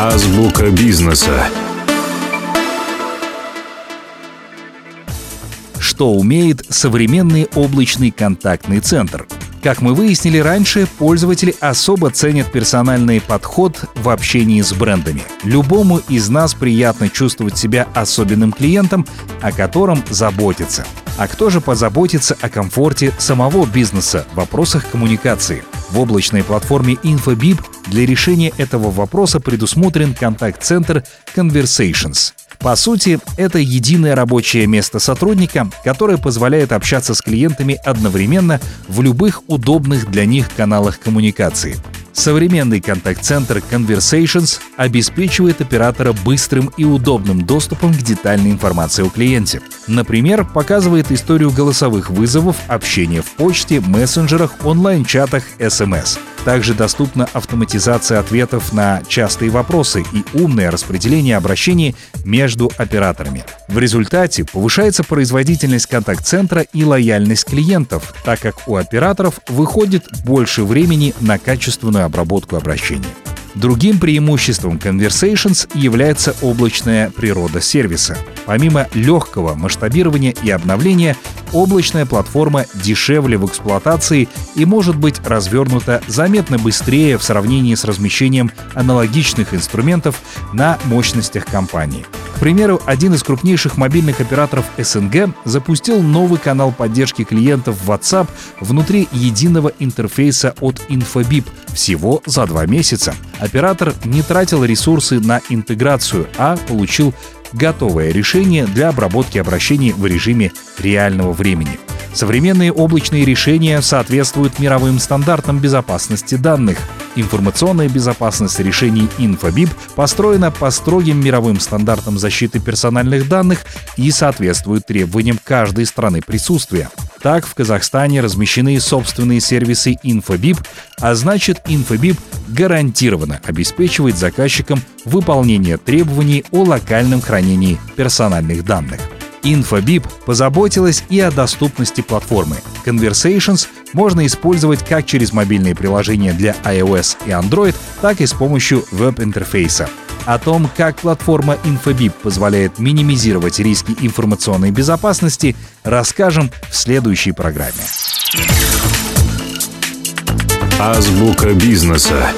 Азбука бизнеса. Что умеет современный облачный контактный центр? Как мы выяснили раньше, пользователи особо ценят персональный подход в общении с брендами. Любому из нас приятно чувствовать себя особенным клиентом, о котором заботится. А кто же позаботится о комфорте самого бизнеса в вопросах коммуникации? В облачной платформе InfoBip для решения этого вопроса предусмотрен контакт-центр Conversations. По сути, это единое рабочее место сотрудника, которое позволяет общаться с клиентами одновременно в любых удобных для них каналах коммуникации. Современный контакт-центр Conversations обеспечивает оператора быстрым и удобным доступом к детальной информации о клиенте. Например, показывает историю голосовых вызовов, общения в почте, мессенджерах, онлайн-чатах, СМС. Также доступна автоматизация ответов на частые вопросы и умное распределение обращений между операторами. В результате повышается производительность контакт-центра и лояльность клиентов, так как у операторов выходит больше времени на качественную обработку обращений. Другим преимуществом Conversations является облачная природа сервиса. Помимо легкого масштабирования и обновления, облачная платформа дешевле в эксплуатации и может быть развернута заметно быстрее в сравнении с размещением аналогичных инструментов на мощностях компании. К примеру, один из крупнейших мобильных операторов СНГ запустил новый канал поддержки клиентов WhatsApp внутри единого интерфейса от Infobip всего за два месяца. Оператор не тратил ресурсы на интеграцию, а получил готовое решение для обработки обращений в режиме реального времени. Современные облачные решения соответствуют мировым стандартам безопасности данных. Информационная безопасность решений InfoBip построена по строгим мировым стандартам защиты персональных данных и соответствует требованиям каждой страны присутствия. Так, в Казахстане размещены собственные сервисы InfoBip, а значит, InfoBip гарантированно обеспечивает заказчикам выполнение требований о локальном хранении персональных данных. InfoBip позаботилась и о доступности платформы. Conversations можно использовать как через мобильные приложения для iOS и Android, так и с помощью веб-интерфейса. О том, как платформа InfoBip позволяет минимизировать риски информационной безопасности, расскажем в следующей программе. Азбука бизнеса.